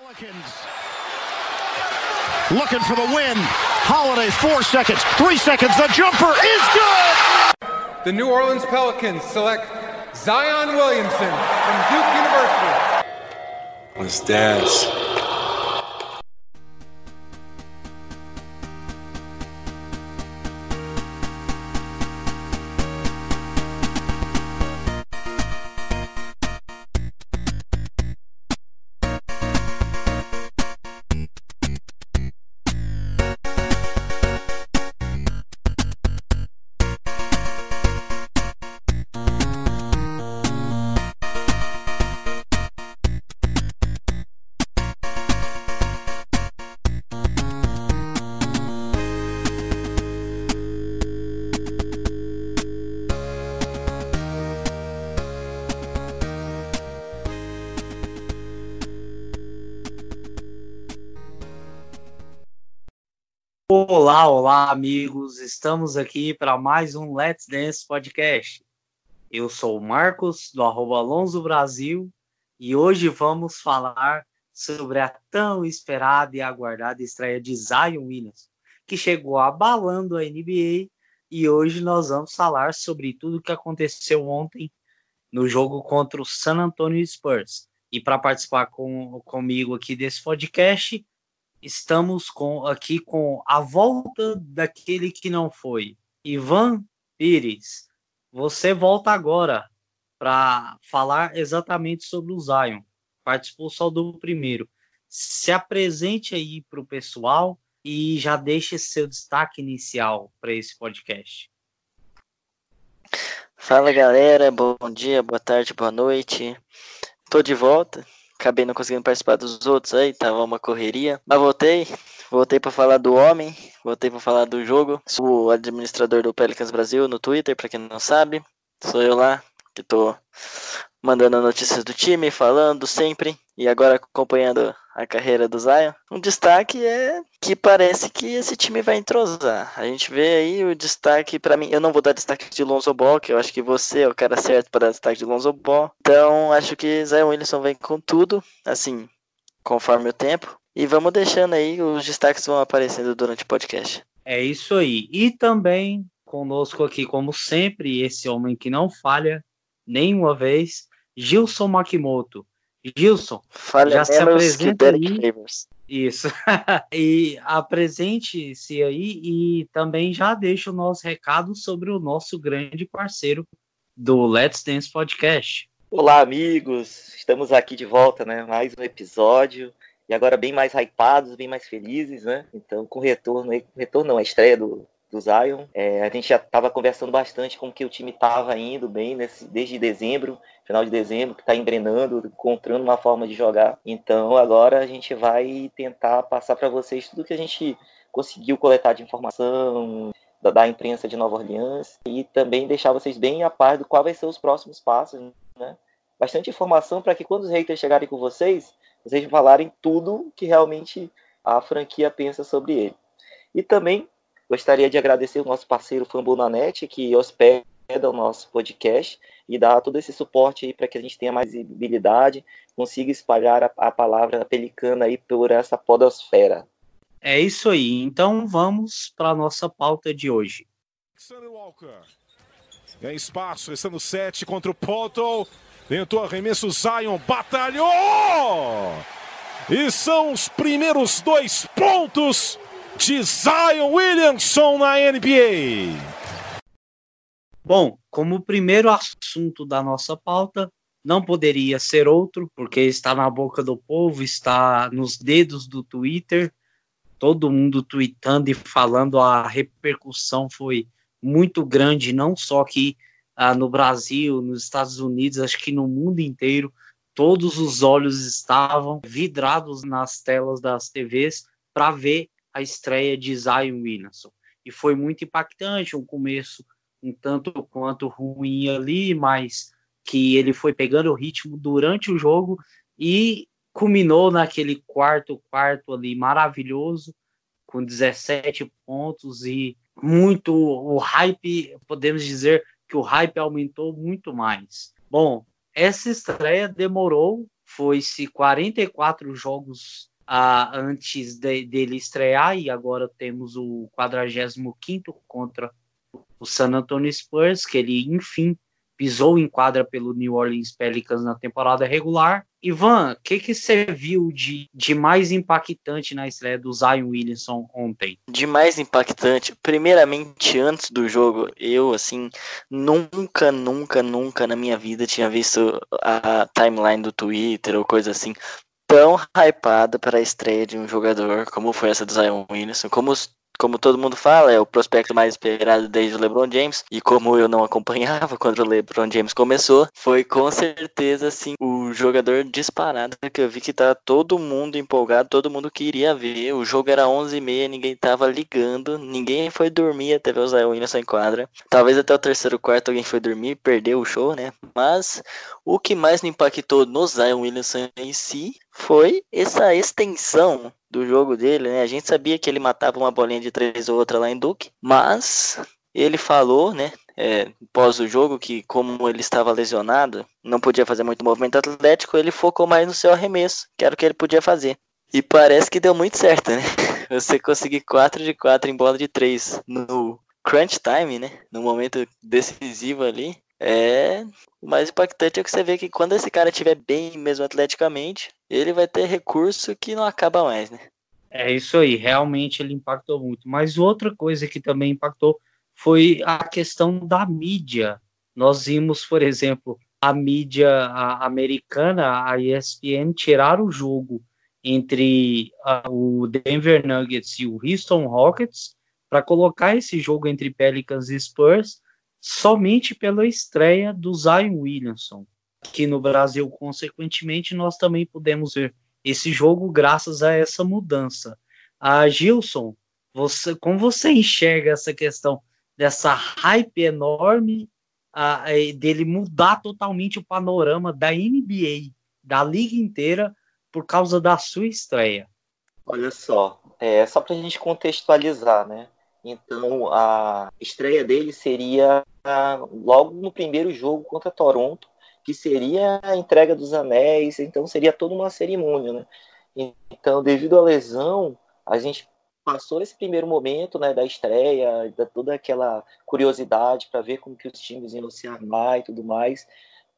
Pelicans looking for the win. Holiday, four seconds, three seconds. The jumper is good. The New Orleans Pelicans select Zion Williamson from Duke University. Let's dance. Olá, amigos. Estamos aqui para mais um Let's Dance Podcast. Eu sou o Marcos, do arroba Alonso Brasil, e hoje vamos falar sobre a tão esperada e aguardada estreia de Zion Williams, que chegou abalando a NBA, e hoje nós vamos falar sobre tudo o que aconteceu ontem no jogo contra o San Antonio Spurs. E para participar com, comigo aqui desse podcast, estamos com, aqui com a volta daquele que não foi. Ivan Pires, você volta agora para falar exatamente sobre o Zion. Participou só do primeiro. Se apresente aí para o pessoal e já deixe seu destaque inicial para esse podcast. Fala galera, bom dia, boa tarde, boa noite. Tô de volta acabei não conseguindo participar dos outros aí, tava uma correria. Mas voltei, voltei para falar do homem, voltei para falar do jogo. Sou o administrador do Pelicans Brasil no Twitter, para quem não sabe. Sou eu lá, que tô mandando notícias do time, falando sempre, e agora acompanhando a carreira do Zion. Um destaque é que parece que esse time vai entrosar. A gente vê aí o destaque, para mim, eu não vou dar destaque de Lonzo Ball, que eu acho que você é o cara certo para dar destaque de Lonzo Ball. Então, acho que Zion Williamson vem com tudo, assim, conforme o tempo. E vamos deixando aí, os destaques vão aparecendo durante o podcast. É isso aí. E também conosco aqui, como sempre, esse homem que não falha nenhuma vez, Gilson Makimoto. Gilson, Falha já se apresenta aí. Isso. e apresente-se aí e também já deixa o nosso recado sobre o nosso grande parceiro do Let's Dance Podcast. Olá, amigos. Estamos aqui de volta, né? Mais um episódio. E agora bem mais hypados, bem mais felizes, né? Então, com retorno aí, retorno não, a estreia do, do Zion. É, a gente já estava conversando bastante com que o time estava indo bem nesse, desde dezembro, final de dezembro, que está engrenando, encontrando uma forma de jogar. Então agora a gente vai tentar passar para vocês tudo que a gente conseguiu coletar de informação da, da, imprensa de Nova Orleans e também deixar vocês bem a par do qual vai ser os próximos passos, né? Bastante informação para que quando os haters chegarem com vocês, vocês falarem tudo que realmente a franquia pensa sobre ele. E também Gostaria de agradecer o nosso parceiro Fambonanet, que hospeda o nosso podcast e dá todo esse suporte aí para que a gente tenha mais visibilidade, consiga espalhar a, a palavra pelicana aí por essa podosfera. É isso aí. Então vamos para a nossa pauta de hoje. Alexander Walker. Tem espaço, restando 7 contra o Poto. Tentou arremesso, Zion batalhou! E são os primeiros dois pontos de Zion Williamson na NBA. Bom, como primeiro assunto da nossa pauta, não poderia ser outro, porque está na boca do povo, está nos dedos do Twitter, todo mundo tweetando e falando, a repercussão foi muito grande, não só aqui ah, no Brasil, nos Estados Unidos, acho que no mundo inteiro, todos os olhos estavam vidrados nas telas das TVs para ver a estreia de Zion Williamson. E foi muito impactante, um começo um tanto quanto ruim ali, mas que ele foi pegando o ritmo durante o jogo e culminou naquele quarto quarto ali maravilhoso com 17 pontos e muito o hype, podemos dizer que o hype aumentou muito mais. Bom, essa estreia demorou, foi-se 44 jogos antes de, dele estrear e agora temos o 45 contra o San Antonio Spurs, que ele enfim pisou em quadra pelo New Orleans Pelicans na temporada regular. Ivan, o que, que você viu de, de mais impactante na estreia do Zion Williamson ontem? De mais impactante, primeiramente, antes do jogo, eu, assim, nunca, nunca, nunca na minha vida tinha visto a timeline do Twitter ou coisa assim tão hypada para a estreia de um jogador como foi essa do Zion Williamson, como como todo mundo fala, é o prospecto mais esperado desde o LeBron James. E como eu não acompanhava quando o LeBron James começou, foi com certeza assim o jogador disparado que eu vi que tá todo mundo empolgado, todo mundo queria ver. O jogo era 11h30, ninguém tava ligando, ninguém foi dormir até ver o Zion Williamson em quadra. Talvez até o terceiro quarto alguém foi dormir e perdeu o show, né? Mas o que mais me impactou no Zion Williamson em si foi essa extensão do jogo dele, né? A gente sabia que ele matava uma bolinha de três ou outra lá em Duke, mas ele falou, né, é, pós o jogo, que como ele estava lesionado, não podia fazer muito movimento atlético, ele focou mais no seu arremesso, que era o que ele podia fazer. E parece que deu muito certo, né? Você conseguir 4 de 4 em bola de 3 no crunch time, né? No momento decisivo ali, é o mais impactante é que você vê que quando esse cara estiver bem mesmo atleticamente, ele vai ter recurso que não acaba mais, né? É isso aí, realmente ele impactou muito. Mas outra coisa que também impactou foi a questão da mídia. Nós vimos, por exemplo, a mídia americana, a ESPN, tirar o jogo entre o Denver Nuggets e o Houston Rockets para colocar esse jogo entre Pelicans e Spurs somente pela estreia do Zion Williamson. Aqui no Brasil, consequentemente, nós também podemos ver esse jogo graças a essa mudança. A Gilson, você, como você enxerga essa questão dessa hype enorme a, a, dele mudar totalmente o panorama da NBA, da liga inteira, por causa da sua estreia? Olha só, é só para a gente contextualizar, né? Então a estreia dele seria logo no primeiro jogo contra Toronto, que seria a entrega dos anéis, então seria toda uma cerimônia, né? Então, devido à lesão, a gente passou esse primeiro momento, né, da estreia, da toda aquela curiosidade para ver como que os times iam se armar e tudo mais.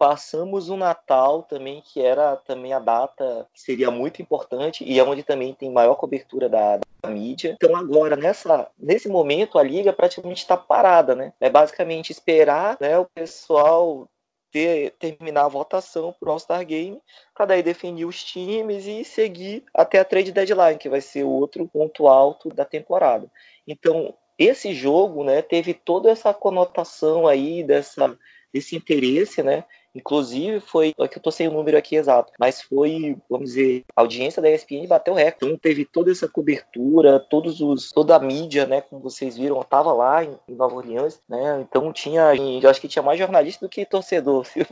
Passamos o Natal também, que era também a data que seria muito importante e é onde também tem maior cobertura da, da mídia. Então agora, nessa, nesse momento, a liga praticamente está parada, né? É basicamente esperar né, o pessoal ter, terminar a votação para o All-Star Game, para daí definir os times e seguir até a trade deadline, que vai ser outro ponto alto da temporada. Então, esse jogo, né, teve toda essa conotação aí dessa desse interesse, né, Inclusive, foi. É que eu tô sem o número aqui exato, mas foi, vamos dizer, a audiência da ESPN bateu recorde. Então teve toda essa cobertura, todos os, toda a mídia, né? Como vocês viram, tava lá em, em Nova Orleans, né? Então tinha. Eu acho que tinha mais jornalista do que torcedor, se,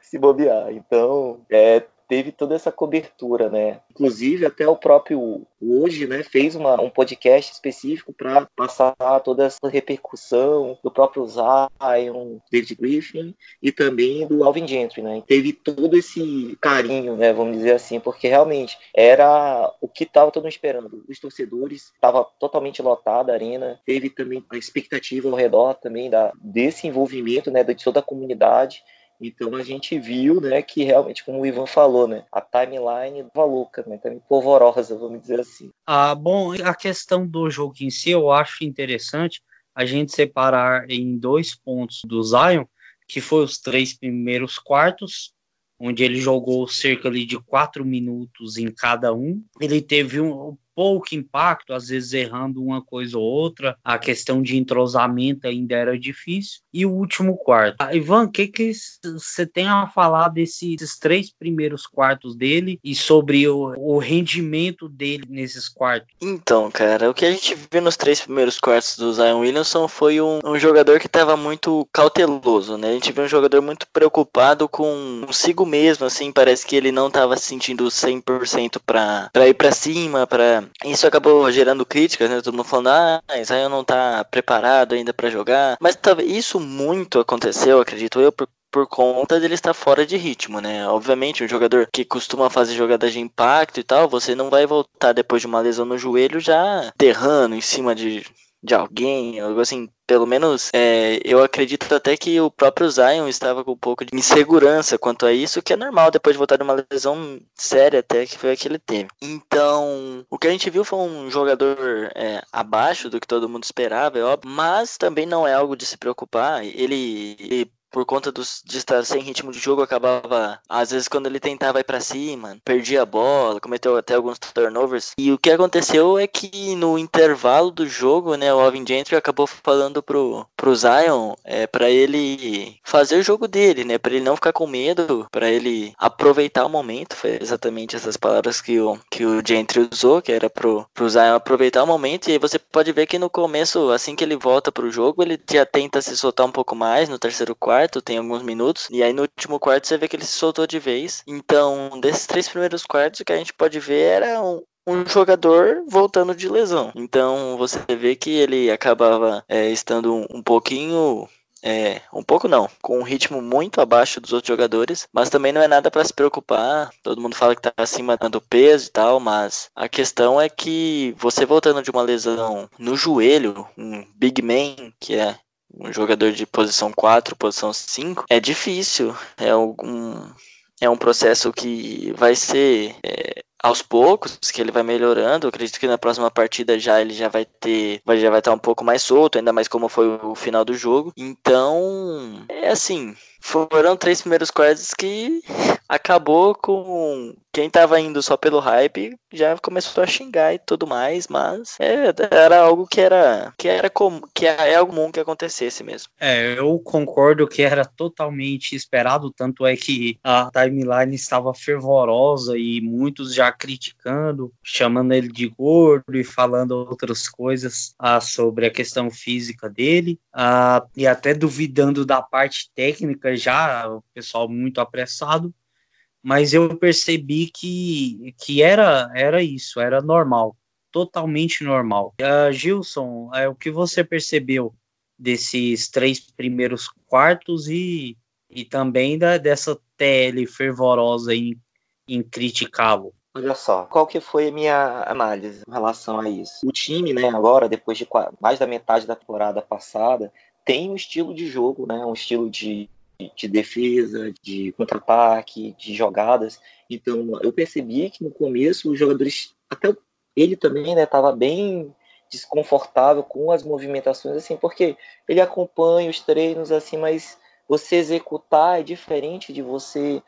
se bobear. Então, é, teve toda essa cobertura, né? Inclusive até o próprio hoje, né, fez uma, um podcast específico para passar toda essa repercussão do próprio Zion, David Griffin e também do Alvin Gentry, né? Teve todo esse carinho, né, vamos dizer assim, porque realmente era o que estava todo mundo esperando. Os torcedores estava totalmente lotada a arena, teve também a expectativa ao redor também da desse envolvimento, né, de toda a comunidade. Então a gente viu, né, que realmente, como o Ivan falou, né, a timeline estava louca, né, também polvorosa, vamos dizer assim. Ah, bom, a questão do jogo em si, eu acho interessante a gente separar em dois pontos do Zion, que foi os três primeiros quartos, onde ele jogou cerca de quatro minutos em cada um. Ele teve um, pouco impacto, às vezes errando uma coisa ou outra, a questão de entrosamento ainda era difícil. E o último quarto. Ah, Ivan, o que, que você tem a falar desses três primeiros quartos dele e sobre o, o rendimento dele nesses quartos? Então, cara, o que a gente viu nos três primeiros quartos do Zion Williamson foi um, um jogador que estava muito cauteloso, né? A gente viu um jogador muito preocupado com consigo mesmo, assim, parece que ele não estava se sentindo 100% para ir para cima, para isso acabou gerando críticas, né? Todo mundo falando, ah, Zion não tá preparado ainda para jogar. Mas talvez isso muito aconteceu, acredito eu, por por conta dele estar fora de ritmo, né? Obviamente, um jogador que costuma fazer jogadas de impacto e tal, você não vai voltar depois de uma lesão no joelho já derrando em cima de, de alguém, algo assim. Pelo menos é, eu acredito até que o próprio Zion estava com um pouco de insegurança quanto a isso, que é normal depois de voltar de uma lesão séria até que foi a que ele teve. Então, o que a gente viu foi um jogador é, abaixo do que todo mundo esperava, é óbvio, mas também não é algo de se preocupar. Ele, ele por conta dos, de estar sem ritmo de jogo, acabava, às vezes, quando ele tentava ir para cima, perdia a bola, cometeu até alguns turnovers. E o que aconteceu é que no intervalo do jogo, né, o Alvin Gentry acabou falando pro, pro Zion é, para ele fazer o jogo dele, né, para ele não ficar com medo, para ele aproveitar o momento. Foi exatamente essas palavras que o, que o Gentry usou, que era pro, pro Zion aproveitar o momento. E aí você pode ver que no começo, assim que ele volta pro jogo, ele já tenta se soltar um pouco mais no terceiro quarto quarto, tem alguns minutos, e aí no último quarto você vê que ele se soltou de vez. Então, desses três primeiros quartos, o que a gente pode ver era um, um jogador voltando de lesão. Então você vê que ele acabava é, estando um, um pouquinho. É, um pouco não, com um ritmo muito abaixo dos outros jogadores, mas também não é nada para se preocupar. Todo mundo fala que tá acima do peso e tal, mas a questão é que você voltando de uma lesão no joelho, um big man, que é um jogador de posição 4, posição 5, é difícil. É um, é um processo que vai ser é, aos poucos, que ele vai melhorando. Eu acredito que na próxima partida já ele já vai ter, já vai estar um pouco mais solto, ainda mais como foi o final do jogo. Então, é assim, foram três primeiros quartos que acabou com quem tava indo só pelo hype já começou a xingar e tudo mais, mas é, era algo que era que era comum, que é algo comum que acontecesse mesmo. É, eu concordo que era totalmente esperado, tanto é que a timeline estava fervorosa e muitos já criticando, chamando ele de gordo e falando outras coisas ah, sobre a questão física dele, ah, e até duvidando da parte técnica já, o pessoal muito apressado mas eu percebi que, que era, era isso, era normal, totalmente normal. Uh, Gilson, é, o que você percebeu desses três primeiros quartos e, e também da, dessa TL fervorosa em, em criticá-lo? Olha só, qual que foi a minha análise em relação a isso? O time, né, agora, depois de mais da metade da temporada passada, tem um estilo de jogo, né, um estilo de de defesa, de contra-ataque, de jogadas. Então, eu percebi que no começo os jogadores, até ele também, né, estava bem desconfortável com as movimentações, assim, porque ele acompanha os treinos, assim, mas você executar é diferente de você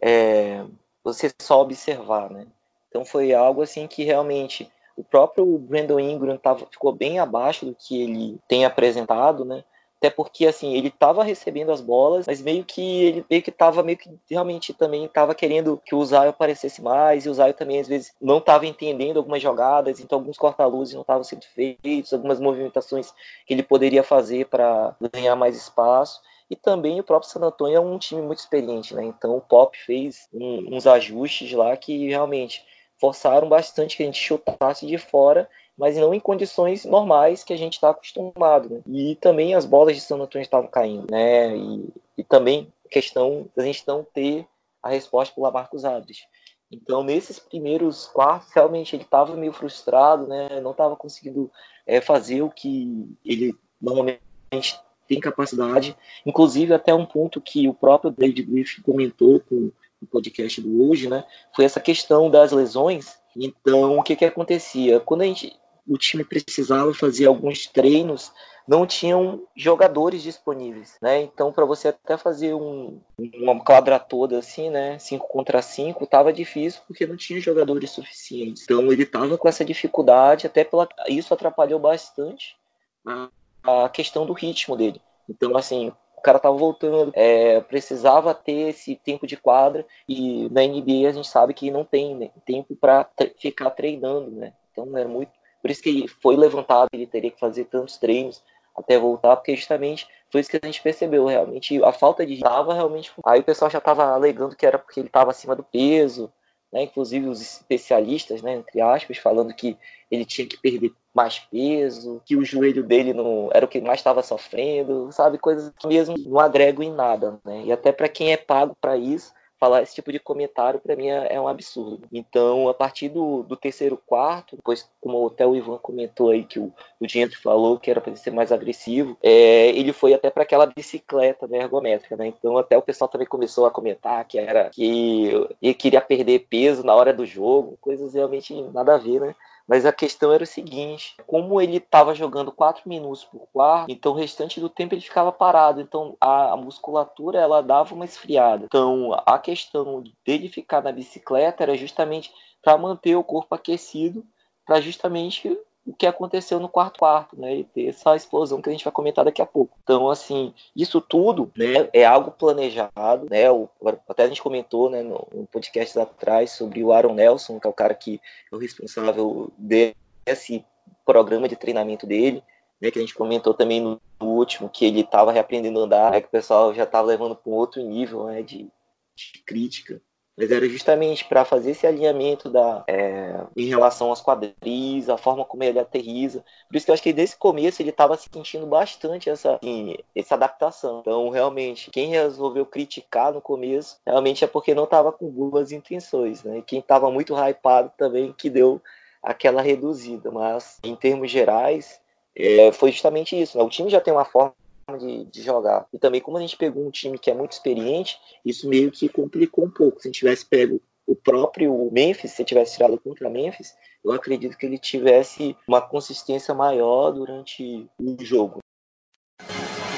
é, você só observar, né? Então foi algo assim que realmente o próprio Brandon Ingram tava, ficou bem abaixo do que ele tem apresentado, né? Até porque, assim, ele estava recebendo as bolas, mas meio que ele meio que estava meio que realmente também estava querendo que o Zayo aparecesse mais, e o Zayo também, às vezes, não estava entendendo algumas jogadas, então alguns corta-luzes não estavam sendo feitos, algumas movimentações que ele poderia fazer para ganhar mais espaço. E também o próprio San Antonio é um time muito experiente, né? Então o Pop fez um, uns ajustes lá que realmente forçaram bastante que a gente chutasse de fora mas não em condições normais que a gente está acostumado. Né? E também as bolas de San Antônio estavam caindo, né? E, e também questão da gente não ter a resposta por Lamarcus Aldridge. Então, nesses primeiros quartos, realmente ele estava meio frustrado, né? Não estava conseguindo é, fazer o que ele normalmente tem capacidade. Inclusive, até um ponto que o próprio David Griffin comentou com o podcast do hoje, né? Foi essa questão das lesões. Então, o que que acontecia? Quando a gente o time precisava fazer alguns treinos, não tinham jogadores disponíveis, né? Então, para você até fazer um, uma quadra toda assim, né, 5 contra 5, tava difícil porque não tinha jogadores suficientes. Então, ele tava com essa dificuldade, até pela isso atrapalhou bastante a, a questão do ritmo dele. Então, assim, o cara tava voltando, é, precisava ter esse tempo de quadra e na NBA a gente sabe que não tem né, tempo para ficar treinando, né? Então era muito por isso que foi levantado, ele teria que fazer tantos treinos até voltar, porque justamente foi isso que a gente percebeu, realmente a falta de estava realmente. Aí o pessoal já estava alegando que era porque ele estava acima do peso, né, inclusive os especialistas, né, entre aspas, falando que ele tinha que perder mais peso, que o joelho dele não era o que mais estava sofrendo, sabe, coisas que mesmo não agregam em nada, né? E até para quem é pago para isso, falar esse tipo de comentário para mim é, é, um absurdo. Então, a partir do, do terceiro quarto, depois, como até o Ivan comentou aí que o, o Diente falou que era para ele ser mais agressivo, é, ele foi até para aquela bicicleta né, ergométrica, né? Então, até o pessoal também começou a comentar que era que ele queria perder peso na hora do jogo, coisas realmente nada a ver, né? Mas a questão era o seguinte: como ele estava jogando 4 minutos por quarto, então o restante do tempo ele ficava parado. Então a, a musculatura ela dava uma esfriada. Então a questão dele ficar na bicicleta era justamente para manter o corpo aquecido, para justamente que aconteceu no quarto quarto, né? E ter essa explosão que a gente vai comentar daqui a pouco. Então, assim, isso tudo, né, é algo planejado, né? O, até a gente comentou, né, no, no podcast atrás sobre o Aaron Nelson, que é o cara que é o responsável desse programa de treinamento dele, né? Que a gente comentou também no, último que ele estava reaprendendo a andar, né, que o pessoal já estava levando para um outro nível, né, de, de crítica mas era justamente para fazer esse alinhamento da, é, em relação aos quadris, a forma como ele aterriza. Por isso que eu acho que desde o começo ele estava sentindo bastante essa, assim, essa adaptação. Então, realmente, quem resolveu criticar no começo, realmente é porque não estava com boas intenções. Né? E quem estava muito hypado também que deu aquela reduzida. Mas, em termos gerais, é, foi justamente isso. Né? O time já tem uma forma de, de, jogar. E também, como a gente pegou um time que é muito experiente, isso meio que complicou um pouco. Se a gente tivesse pego o próprio Memphis, se tivesse tirado contra Memphis, eu acredito que ele tivesse uma consistência maior durante o jogo.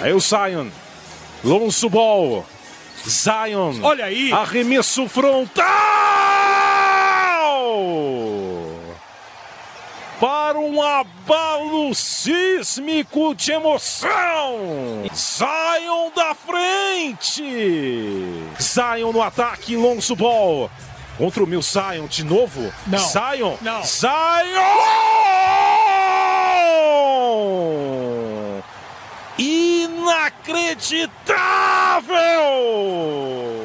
Aí o Zion, Lonso Ball, Zion, olha aí, arremesso frontal! Para um abalo sísmico de emoção. Zion da frente. Zion no ataque, Lonzo Ball. Contra o meu Zion de novo. Não. Zion. Não. Zion! Inacreditável!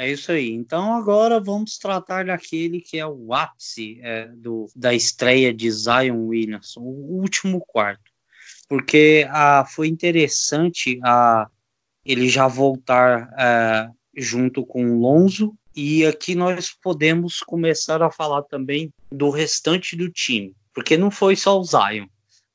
É isso aí. Então agora vamos tratar daquele que é o ápice é, do, da estreia de Zion Williamson, o último quarto. Porque ah, foi interessante ah, ele já voltar ah, junto com o Lonzo. E aqui nós podemos começar a falar também do restante do time. Porque não foi só o Zion.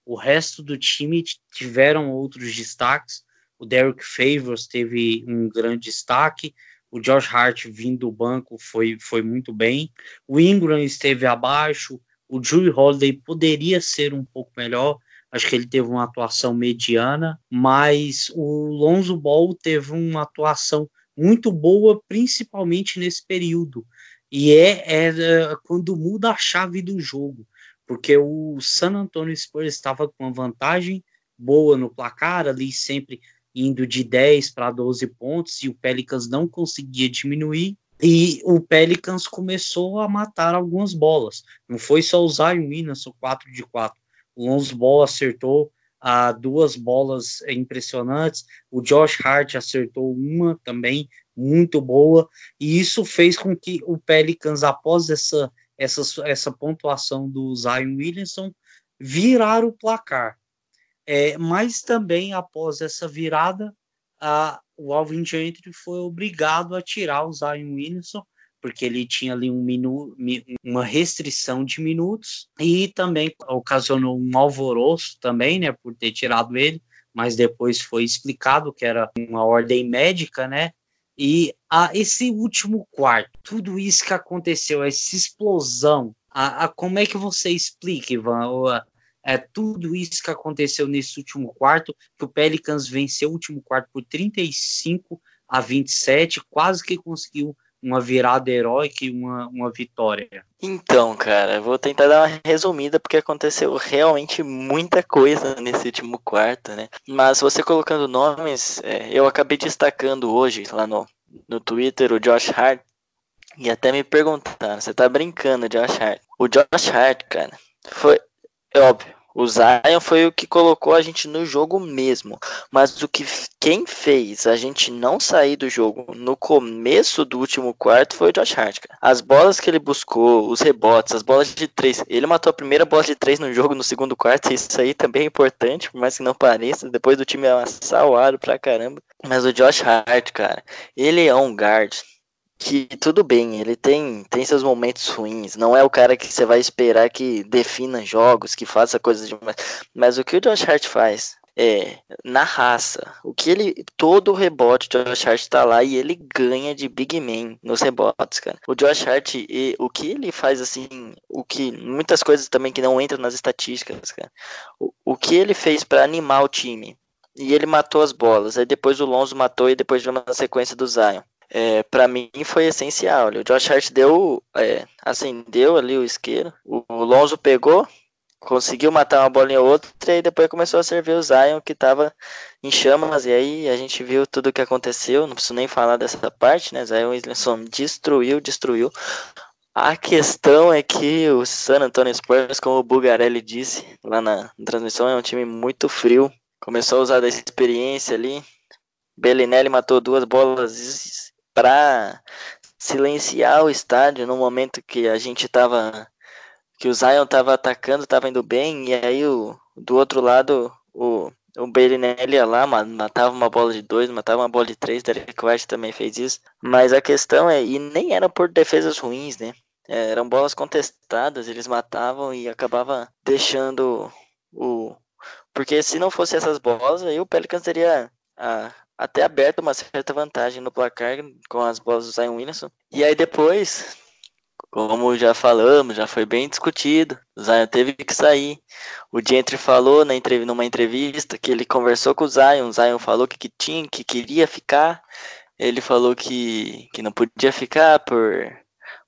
O resto do time tiveram outros destaques. O Derek Favors teve um grande destaque o Josh Hart vindo do banco foi, foi muito bem. O Ingram esteve abaixo. O Drew Holiday poderia ser um pouco melhor. Acho que ele teve uma atuação mediana, mas o Lonzo Ball teve uma atuação muito boa, principalmente nesse período. E é, é quando muda a chave do jogo, porque o San Antonio Spurs estava com uma vantagem boa no placar, ali sempre indo de 10 para 12 pontos e o Pelicans não conseguia diminuir. E o Pelicans começou a matar algumas bolas. Não foi só o Zion Williamson 4 de 4. O Lonzo Ball acertou ah, duas bolas impressionantes. O Josh Hart acertou uma também muito boa. E isso fez com que o Pelicans, após essa, essa, essa pontuação do Zion Williamson, virar o placar. É, mas também após essa virada, a, o Alvin Gentry foi obrigado a tirar o Zion Williamson, porque ele tinha ali um minu, uma restrição de minutos e também ocasionou um alvoroço também, né, por ter tirado ele, mas depois foi explicado que era uma ordem médica, né? E a, esse último quarto, tudo isso que aconteceu, essa explosão, a, a como é que você explica, Ivan, é, tudo isso que aconteceu nesse último quarto, que o Pelicans venceu o último quarto por 35 a 27, quase que conseguiu uma virada heróica e uma, uma vitória. Então, cara, vou tentar dar uma resumida porque aconteceu realmente muita coisa nesse último quarto, né? Mas você colocando nomes, é, eu acabei destacando hoje lá no, no Twitter o Josh Hart e até me perguntaram, você tá brincando, Josh Hart? O Josh Hart, cara, foi é óbvio, O Zion foi o que colocou a gente no jogo mesmo. Mas o que quem fez a gente não sair do jogo no começo do último quarto foi o Josh Hart. Cara. As bolas que ele buscou, os rebotes, as bolas de três. Ele matou a primeira bola de três no jogo no segundo quarto. Isso aí também é importante, por mais que não pareça. Depois do time amassar o aro pra caramba. Mas o Josh Hart, cara, ele é um guard que tudo bem, ele tem, tem seus momentos ruins. Não é o cara que você vai esperar que defina jogos, que faça coisas demais. Mas o que o Josh Hart faz é na raça. O que ele. Todo o rebote do Josh Hart tá lá e ele ganha de Big Man nos rebotes, cara. O Josh Hart, e, o que ele faz assim. O que. Muitas coisas também que não entram nas estatísticas, cara. O, o que ele fez para animar o time. E ele matou as bolas. Aí depois o Lonzo matou e depois veio uma sequência do Zion é, para mim foi essencial. O Josh Hart deu, é, acendeu ali o isqueiro, o, Lonzo pegou, conseguiu matar uma bolinha ou outra e depois começou a servir o Zion que estava em chamas e aí a gente viu tudo o que aconteceu, não preciso nem falar dessa parte, né? Zion destruiu, destruiu. A questão é que o San Antonio Spurs, como o Bugarelli disse lá na, transmissão, é um time muito frio. Começou a usar da experiência ali. Bellinelli matou duas bolas para silenciar o estádio no momento que a gente tava que o Zion tava atacando, tava indo bem, e aí o, do outro lado o, o Bellinelli ia lá, matava uma bola de dois, matava uma bola de três, Derek White também fez isso. Mas a questão é, e nem era por defesas ruins, né? É, eram bolas contestadas, eles matavam e acabava deixando o. Porque se não fosse essas bolas, aí o Pelicans teria a, até aberto uma certa vantagem no placar com as bolas do Zion Williamson. E aí depois, como já falamos, já foi bem discutido, o Zion teve que sair. O Gentry falou na numa entrevista que ele conversou com o Zion, o Zion falou que, que tinha, que queria ficar. Ele falou que, que não podia ficar por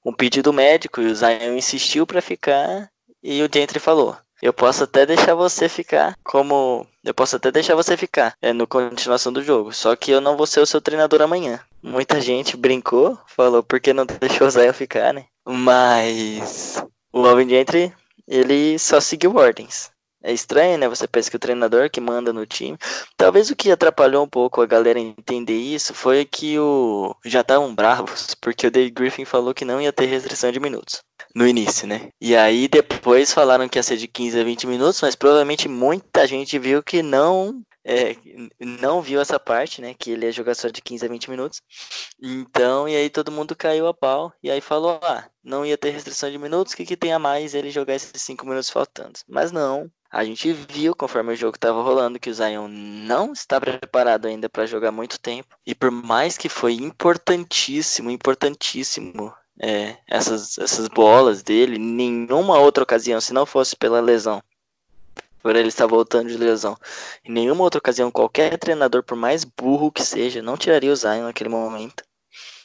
um pedido médico e o Zion insistiu para ficar e o Gentry falou: eu posso até deixar você ficar como. Eu posso até deixar você ficar é, no continuação do jogo. Só que eu não vou ser o seu treinador amanhã. Muita gente brincou, falou porque não deixou o Zé ficar, né? Mas o Alvin Gentry, ele só seguiu ordens. É estranho, né? Você pensa que o treinador que manda no time. Talvez o que atrapalhou um pouco a galera entender isso foi que o já estavam bravos, porque o Dave Griffin falou que não ia ter restrição de minutos no início, né? E aí depois falaram que ia ser de 15 a 20 minutos, mas provavelmente muita gente viu que não é, não viu essa parte, né? Que ele ia jogar só de 15 a 20 minutos. Então, e aí todo mundo caiu a pau. E aí falou: ah, não ia ter restrição de minutos, o que, que tem a mais ele jogar esses 5 minutos faltando? Mas não. A gente viu, conforme o jogo estava rolando, que o Zion não está preparado ainda para jogar muito tempo. E por mais que foi importantíssimo, importantíssimo é, essas, essas bolas dele, nenhuma outra ocasião, se não fosse pela lesão, por ele estar voltando de lesão. Em nenhuma outra ocasião, qualquer treinador, por mais burro que seja, não tiraria o Zion naquele momento.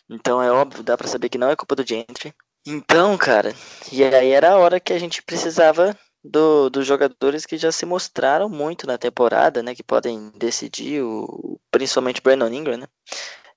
Então é óbvio, dá para saber que não é culpa do Gentry. Então, cara, e aí era a hora que a gente precisava do, dos jogadores que já se mostraram muito na temporada, né? Que podem decidir, o, principalmente o Brandon Ingram, né?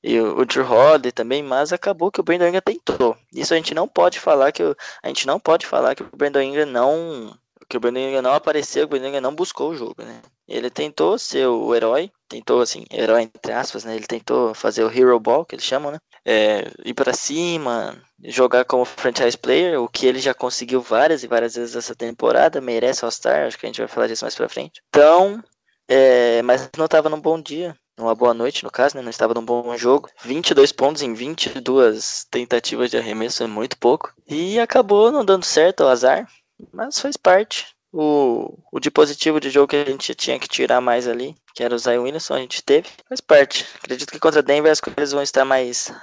E o, o Drew Holiday também, mas acabou que o Brandon Ingram tentou. Isso a gente não pode falar que o, a gente não pode falar que o Brandon Ingram não que o Brandon não apareceu, o Brandon não buscou o jogo, né? Ele tentou ser o herói, tentou assim, herói entre aspas, né? Ele tentou fazer o hero ball, que eles chamam, né? É, ir para cima, jogar como franchise player, o que ele já conseguiu várias e várias vezes essa temporada, merece All-Star, acho que a gente vai falar disso mais pra frente. Então, é, mas não estava num bom dia, numa boa noite no caso, né? Não estava num bom jogo. 22 pontos em 22 tentativas de arremesso é muito pouco. E acabou não dando certo o azar. Mas faz parte. O, o de positivo de jogo que a gente tinha que tirar mais ali, que era o Zion Williamson, a gente teve. Faz parte. Acredito que contra Denver as coisas vão estar mais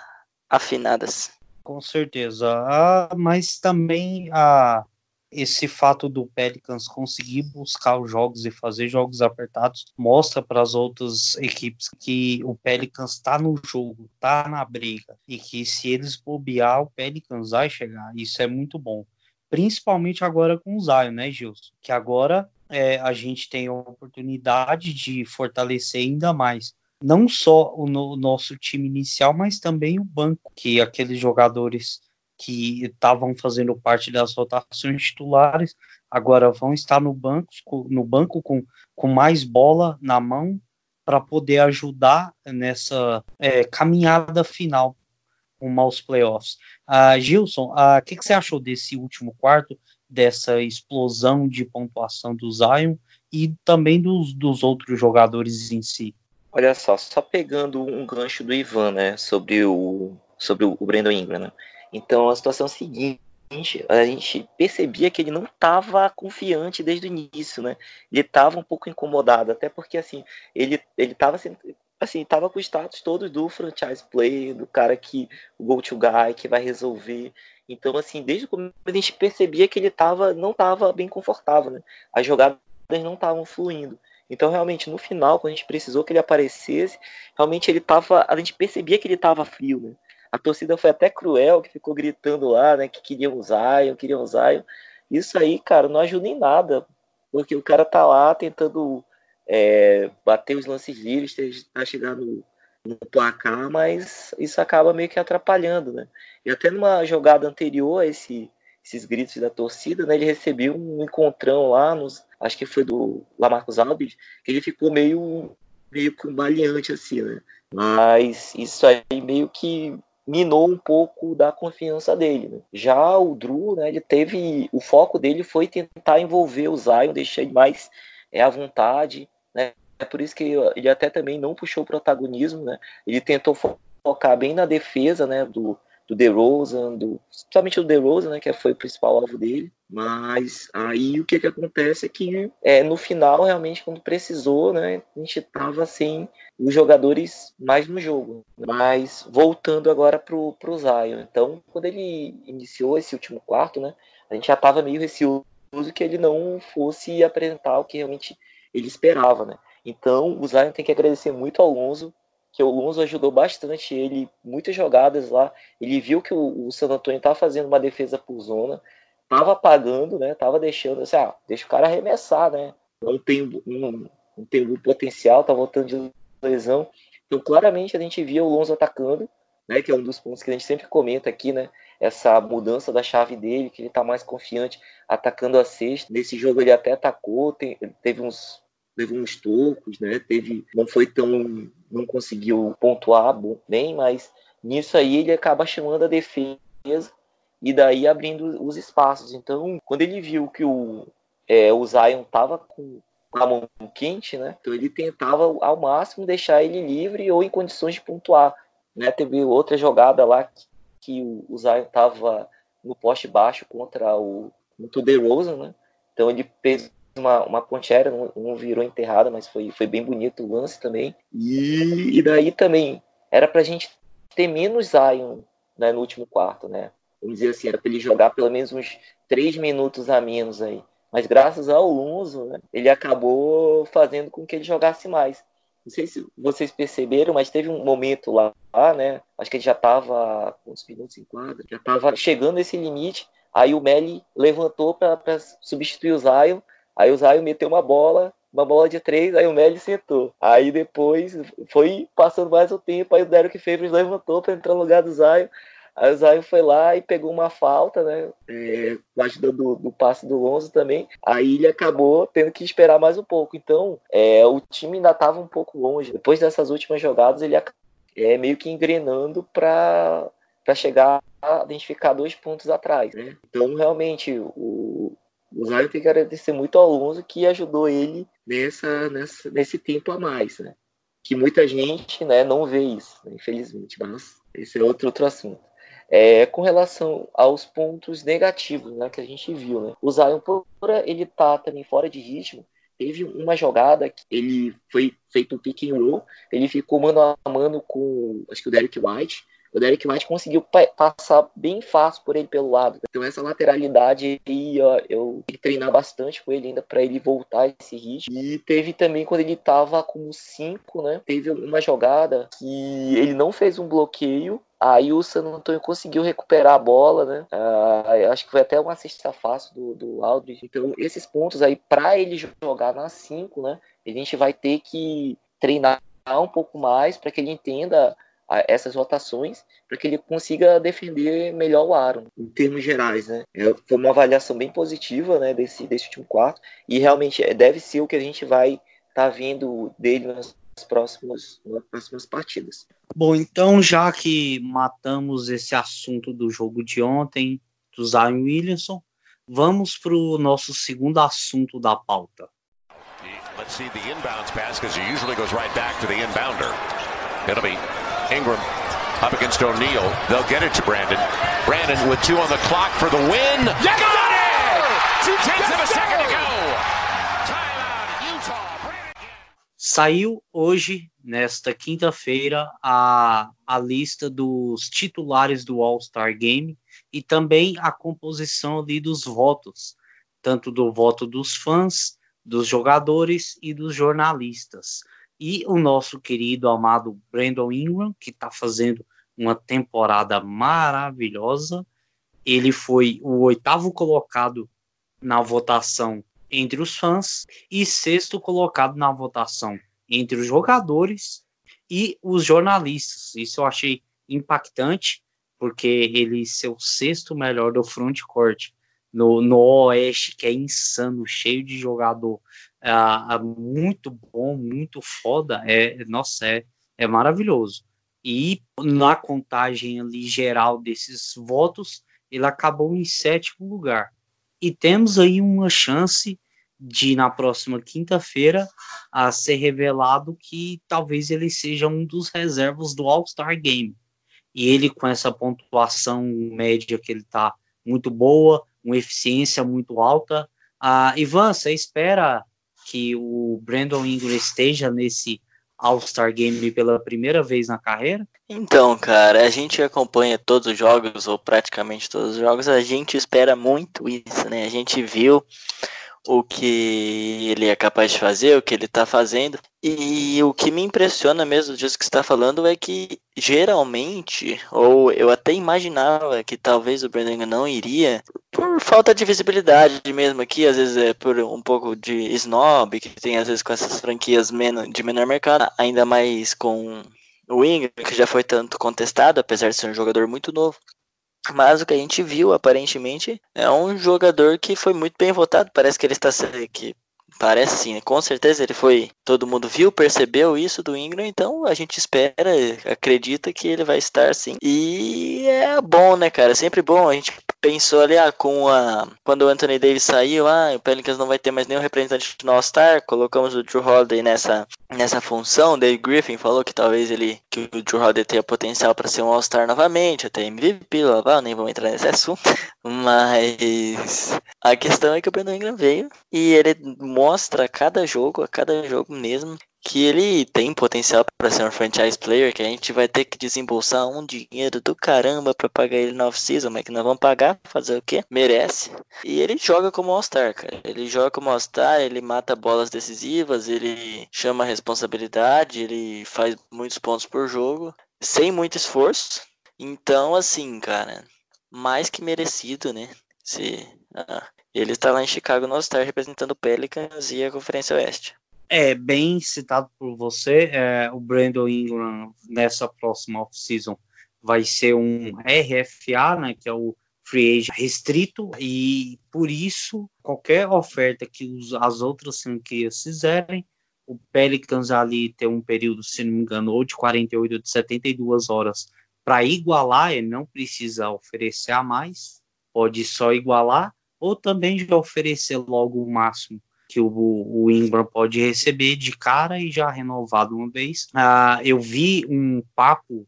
afinadas. Com certeza. Ah, mas também ah, esse fato do Pelicans conseguir buscar os jogos e fazer jogos apertados mostra para as outras equipes que o Pelicans está no jogo, está na briga e que se eles bobear, o Pelicans vai chegar. Isso é muito bom principalmente agora com o Zion, né, Gilson? Que agora é, a gente tem a oportunidade de fortalecer ainda mais não só o, no, nosso time inicial, mas também o banco, que aqueles jogadores que estavam fazendo parte das rotações titulares, agora vão estar no banco, no banco com, com mais bola na mão para poder ajudar nessa é, caminhada final rumo aos playoffs. Uh, Gilson, o uh, que, que você achou desse último quarto, dessa explosão de pontuação do Zion e também dos, dos outros jogadores em si? Olha só, só pegando um gancho do Ivan, né, sobre o, sobre o Brandon Ingram, né? Então a situação é a seguinte, a gente percebia que ele não estava confiante desde o início, né? Ele estava um pouco incomodado, até porque assim, ele ele estava assim, tava com o status todo do franchise player, do cara que o go to guy que vai resolver. Então assim, desde o começo a gente percebia que ele tava não estava bem confortável, né? As jogadas não estavam fluindo. Então, realmente, no final, quando a gente precisou que ele aparecesse, realmente ele tava. A gente percebia que ele estava frio, né? A torcida foi até cruel, que ficou gritando lá, né? Que queriam o Zion, queriam o Zion. Isso aí, cara, não ajuda em nada. Porque o cara tá lá tentando é, bater os lances livres, tá chegando no, no placar, mas isso acaba meio que atrapalhando, né? E até numa jogada anterior a esse, esses gritos da torcida, né? Ele recebeu um encontrão lá, nos, acho que foi do Lamarcus Alves, que ele ficou meio meio baleante assim, né? Mas isso aí meio que minou um pouco da confiança dele. Né? Já o Drew, né, ele teve. O foco dele foi tentar envolver o Zion, deixar ele mais é, à vontade. Né? É por isso que ele até também não puxou o protagonismo. Né? Ele tentou focar bem na defesa né, do, do DeRozan, do, principalmente do DeRozan, né, que foi o principal alvo dele. Mas aí o que, que acontece é que é, no final, realmente, quando precisou, né, a gente tava sem os jogadores mais no jogo. Mas voltando agora pro, pro Zion. Então, quando ele iniciou esse último quarto, né, a gente já tava meio receoso que ele não fosse apresentar o que realmente ele esperava, né. Então, o Zion tem que agradecer muito ao Alonso que o Lonzo ajudou bastante ele, muitas jogadas lá. Ele viu que o, o San Antonio estava fazendo uma defesa por zona, estava apagando, né? Tava deixando, assim, ah, deixa o cara arremessar, né? Não tem um, não tem um potencial, tá voltando de lesão. Então, claramente a gente via o Lonzo atacando, né? Que é um dos pontos que a gente sempre comenta aqui, né? Essa mudança da chave dele, que ele tá mais confiante atacando a sexta. Nesse jogo ele até atacou, tem, teve uns levou uns tocos, né? Teve, não foi tão, não conseguiu pontuar bem, mas nisso aí ele acaba chamando a defesa e daí abrindo os espaços. Então, quando ele viu que o, é, o Zion tava com a mão quente, né? Então ele tentava ao máximo deixar ele livre ou em condições de pontuar, né? Teve outra jogada lá que, que o, Zion tava no poste baixo contra o, o DeRozan, né? Então ele fez uma, uma ponte aérea, não, não, virou enterrada, mas foi, foi bem bonito o lance também. E, e daí também era pra gente ter menos Zion né, no último quarto, né? Vamos dizer assim, era para ele jogar pelo menos uns três minutos a menos aí. Mas graças ao Lonzo, né, ele acabou fazendo com que ele jogasse mais. Não sei se vocês perceberam, mas teve um momento lá, né? Acho que ele já estava quantos minutos em quadra? Já estava chegando esse limite. Aí o Melly levantou para substituir o Zion Aí o Zion meteu uma bola, uma bola de três, aí o Melly sentou. Aí depois foi passando mais o tempo, aí o Derek Favors levantou para entrar no lugar do Zion. Aí o Zion foi lá e pegou uma falta, né? É, com a ajuda do, do passe do Lonzo também. Aí ele acabou tendo que esperar mais um pouco. Então, é, o time ainda estava um pouco longe. Depois dessas últimas jogadas, ele é meio que engrenando para chegar a identificar dois pontos atrás. Né? Então, realmente, o, o Zion tem que agradecer muito ao Alonso que ajudou ele nessa, nessa, nesse tempo a mais, né? Que muita gente né, não vê isso, né, infelizmente, mas esse é outro, outro assunto. É, com relação aos pontos negativos né, que a gente viu, né? O Zion, por ele tá também fora de ritmo, teve uma jogada que ele foi feito um pick and roll, ele ficou mano a mano com, acho que o Derek White, o Derek White conseguiu passar bem fácil por ele pelo lado. Então essa lateralidade aí, ó, eu que treinar bastante com ele ainda para ele voltar esse ritmo. E teve também quando ele tava com 5, né? Teve uma jogada que ele não fez um bloqueio, Aí o San Antonio conseguiu recuperar a bola, né? Uh, acho que foi até uma cesta fácil do, do Aldridge. Então, esses pontos aí, para ele jogar na 5, né? A gente vai ter que treinar um pouco mais para que ele entenda essas rotações para que ele consiga defender melhor o Aaron, em termos gerais, né? É, foi uma avaliação bem positiva, né, desse, desse último quarto, e realmente é, deve ser o que a gente vai estar tá vendo dele nas próximas, nas próximas partidas. Bom, então já que matamos esse assunto do jogo de ontem, do Zion Williamson, vamos para o nosso segundo assunto da pauta. Let's see the inbounds pass because he usually goes right back to the inbounder. It'll be Ingram up against O'Neal. They'll get it to Brandon. Brandon with two on the clock for the win. Yes, Got it! Two tenths yes, of a second to go. Timeout, Utah. Saiu hoje, nesta quinta-feira, a, a lista dos titulares do All-Star Game e também a composição ali dos votos, tanto do voto dos fãs, dos jogadores e dos jornalistas e o nosso querido amado Brandon Ingram, que está fazendo uma temporada maravilhosa. Ele foi o oitavo colocado na votação entre os fãs e sexto colocado na votação entre os jogadores e os jornalistas. Isso eu achei impactante, porque ele ser o sexto melhor do frontcourt no, no Oeste, que é insano, cheio de jogador é, muito bom, muito foda, é, nossa, é, é maravilhoso. E na contagem ali geral desses votos, ele acabou em sétimo lugar. E temos aí uma chance de, na próxima quinta-feira, a ser revelado que talvez ele seja um dos reservas do All-Star Game. E ele, com essa pontuação média que ele está muito boa, uma eficiência muito alta. Ah, Ivan, você espera que o Brandon Ingram esteja nesse All-Star Game pela primeira vez na carreira? Então, cara, a gente acompanha todos os jogos, ou praticamente todos os jogos, a gente espera muito isso, né? A gente viu o que ele é capaz de fazer, o que ele está fazendo. E o que me impressiona mesmo disso que está falando é que geralmente, ou eu até imaginava que talvez o Brandon não iria, por falta de visibilidade mesmo aqui, às vezes é por um pouco de snob, que tem às vezes com essas franquias de menor mercado, ainda mais com o Ingram, que já foi tanto contestado, apesar de ser um jogador muito novo. Mas o que a gente viu, aparentemente, é um jogador que foi muito bem votado. Parece que ele está que parece sim, com certeza ele foi. Todo mundo viu, percebeu isso do Ingram, então a gente espera, acredita que ele vai estar sim. E é bom, né, cara? Sempre bom a gente pensou ali, ah, com a. Quando o Anthony Davis saiu, ah, o Pelicans não vai ter mais nenhum representante no All-Star, colocamos o Drew Holiday nessa, nessa função. Dave Griffin falou que talvez ele. que o Drew Holiday tenha potencial para ser um All-Star novamente, até MVP, lá, lá, nem vamos entrar nesse assunto. Mas a questão é que o Brandon Ingram veio e ele mostra a cada jogo, a cada jogo mesmo, que ele tem potencial para ser um franchise player, que a gente vai ter que desembolsar um dinheiro do caramba para pagar ele na off-season, mas que nós vamos pagar, fazer o quê? Merece. E ele joga como All-Star, cara. Ele joga como All-Star, ele mata bolas decisivas, ele chama a responsabilidade, ele faz muitos pontos por jogo, sem muito esforço. Então, assim, cara, mais que merecido, né? Se, ah, ele está lá em Chicago no All-Star representando o Pelicans e a Conferência Oeste. É, bem citado por você, é, o Brandon Ingram nessa próxima off-season vai ser um RFA, né, que é o free agent restrito, e por isso, qualquer oferta que os, as outras franquias fizerem, o Pelicans ali tem um período, se não me engano, ou de 48 ou de 72 horas para igualar, ele não precisa oferecer a mais, pode só igualar, ou também já oferecer logo o máximo que o, o Ingram pode receber de cara e já renovado uma vez. Ah, eu vi um papo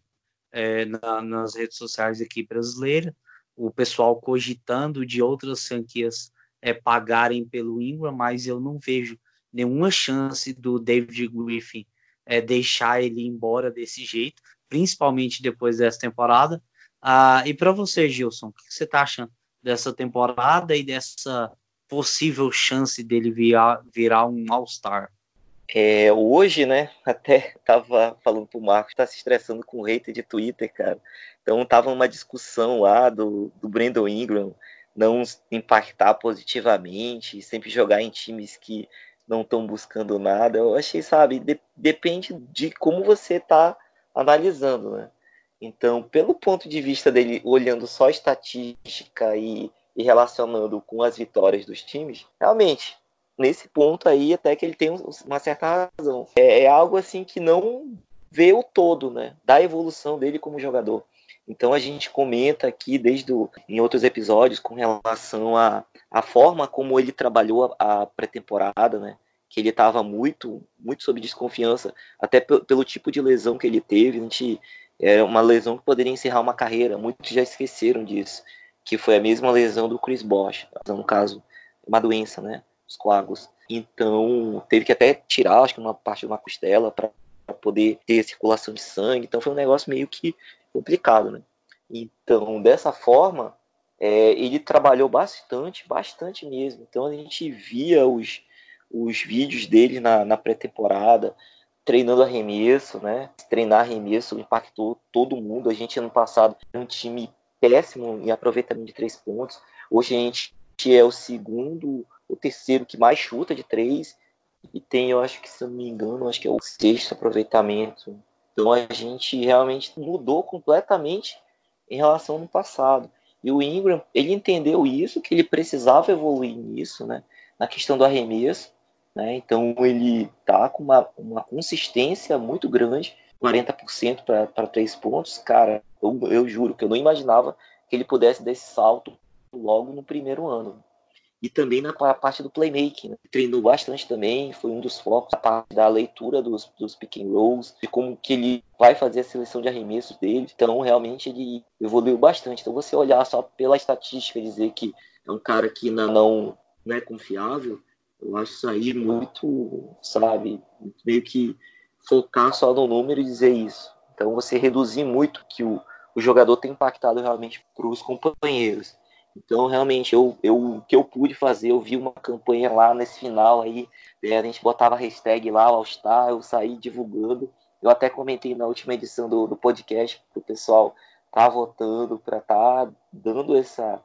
é, na, nas redes sociais aqui brasileiras, o pessoal cogitando de outras franquias é, pagarem pelo Ingram, mas eu não vejo nenhuma chance do David Griffin é, deixar ele embora desse jeito, principalmente depois dessa temporada. Ah, e para você, Gilson, o que você está achando dessa temporada e dessa possível chance dele virar, virar um All-Star? É, hoje, né, até tava falando pro Marcos, tá se estressando com o hater de Twitter, cara. Então tava uma discussão lá do, do Brandon Ingram não impactar positivamente, sempre jogar em times que não estão buscando nada. Eu achei, sabe, de, depende de como você tá analisando, né? Então, pelo ponto de vista dele, olhando só estatística e, e relacionando com as vitórias dos times, realmente, nesse ponto aí, até que ele tem uma certa razão. É, é algo assim que não vê o todo, né? Da evolução dele como jogador. Então a gente comenta aqui desde do, em outros episódios com relação à a, a, forma como ele trabalhou a, a pré-temporada, né? Que ele estava muito, muito sob desconfiança, até pelo tipo de lesão que ele teve. A gente é uma lesão que poderia encerrar uma carreira. Muitos já esqueceram disso, que foi a mesma lesão do Chris Bosh, no caso, uma doença, né? Os coágulos. Então teve que até tirar, acho que uma parte de uma costela para poder ter circulação de sangue. Então foi um negócio meio que complicado, né? Então, dessa forma, é, ele trabalhou bastante, bastante mesmo. Então, a gente via os, os vídeos dele na, na pré-temporada, treinando arremesso, né? Treinar arremesso impactou todo mundo. A gente, ano passado, era um time péssimo em aproveitamento de três pontos. Hoje a gente é o segundo, o terceiro que mais chuta de três. E tem, eu acho que, se eu não me engano, acho que é o sexto aproveitamento então a gente realmente mudou completamente em relação ao passado. E o Ingram, ele entendeu isso, que ele precisava evoluir nisso, né? Na questão do arremesso, né? Então ele tá com uma, uma consistência muito grande, 40% para três pontos. Cara, eu, eu juro que eu não imaginava que ele pudesse dar esse salto logo no primeiro ano e também na parte do playmaking. Né? Treinou bastante também, foi um dos focos, a parte da leitura dos, dos pick and rolls, de como que ele vai fazer a seleção de arremessos dele. Então, realmente, ele evoluiu bastante. Então, você olhar só pela estatística e dizer que é um cara que não, não, não é confiável, eu acho isso aí muito, sabe, meio que focar só no número e dizer isso. Então, você reduzir muito que o, o jogador tem impactado realmente para os companheiros. Então, realmente, eu, eu, o que eu pude fazer, eu vi uma campanha lá nesse final aí, né, a gente botava a hashtag lá, All Star, eu saí divulgando. Eu até comentei na última edição do, do podcast que o pessoal tá votando para tá dando essa,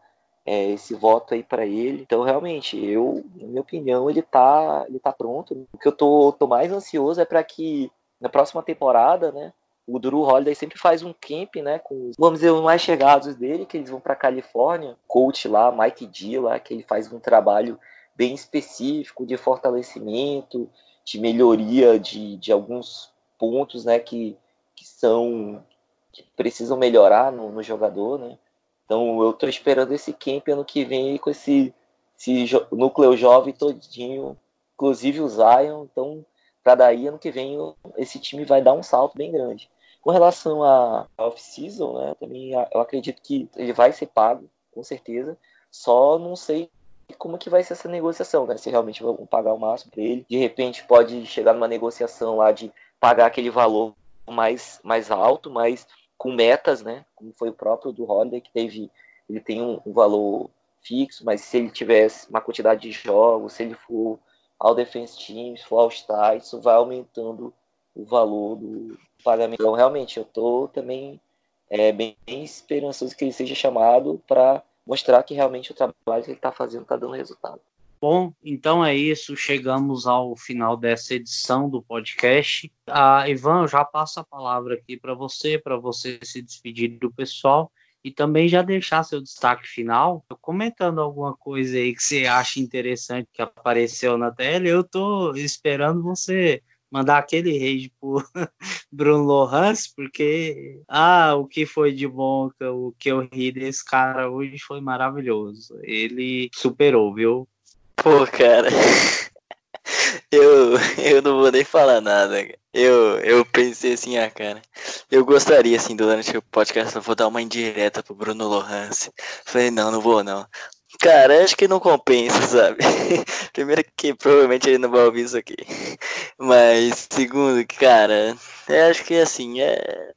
é, esse voto aí para ele. Então, realmente, eu, na minha opinião, ele tá, ele tá pronto. O que eu tô, tô mais ansioso é para que na próxima temporada, né, o Drew Holiday sempre faz um camp, né, com, vamos dizer, os mais chegados dele, que eles vão para Califórnia, coach lá, Mike D lá, que ele faz um trabalho bem específico de fortalecimento, de melhoria de, de alguns pontos, né, que, que são, que precisam melhorar no, no jogador, né, então eu estou esperando esse camp ano que vem com esse, esse núcleo jovem todinho, inclusive o Zion, então para daí ano que vem esse time vai dar um salto bem grande. Com relação a off-season, né, também eu acredito que ele vai ser pago, com certeza. Só não sei como que vai ser essa negociação, né? Se realmente vão pagar o máximo para ele. De repente pode chegar numa negociação lá de pagar aquele valor mais, mais alto, mas com metas, né? Como foi o próprio do Holiday, que teve. Ele tem um, um valor fixo, mas se ele tivesse uma quantidade de jogos, se ele for ao Defense Team, se for ao Star, isso vai aumentando o valor do, pagamento. Então, realmente, eu estou também é, bem esperançoso que ele seja chamado para mostrar que realmente o trabalho que ele está fazendo está dando resultado. Bom, então é isso. Chegamos ao final dessa edição do podcast. Ah, Ivan, eu já passo a palavra aqui para você, para você se despedir do pessoal e também já deixar seu destaque final, comentando alguma coisa aí que você acha interessante que apareceu na tela. Eu estou esperando você mandar aquele rage pro Bruno Lohans, porque ah, o que foi de bom, o que eu ri desse cara hoje foi maravilhoso. Ele superou, viu? Pô, cara. Eu, eu não vou nem falar nada. Eu, eu pensei assim, ah, cara. Eu gostaria, assim, durante o podcast, eu vou dar uma indireta pro Bruno Lohans. Falei, não, não vou, não. Cara, acho que não compensa, sabe? Primeiro que provavelmente ele não vai ouvir isso aqui. Mas segundo, cara, eu acho que assim, é,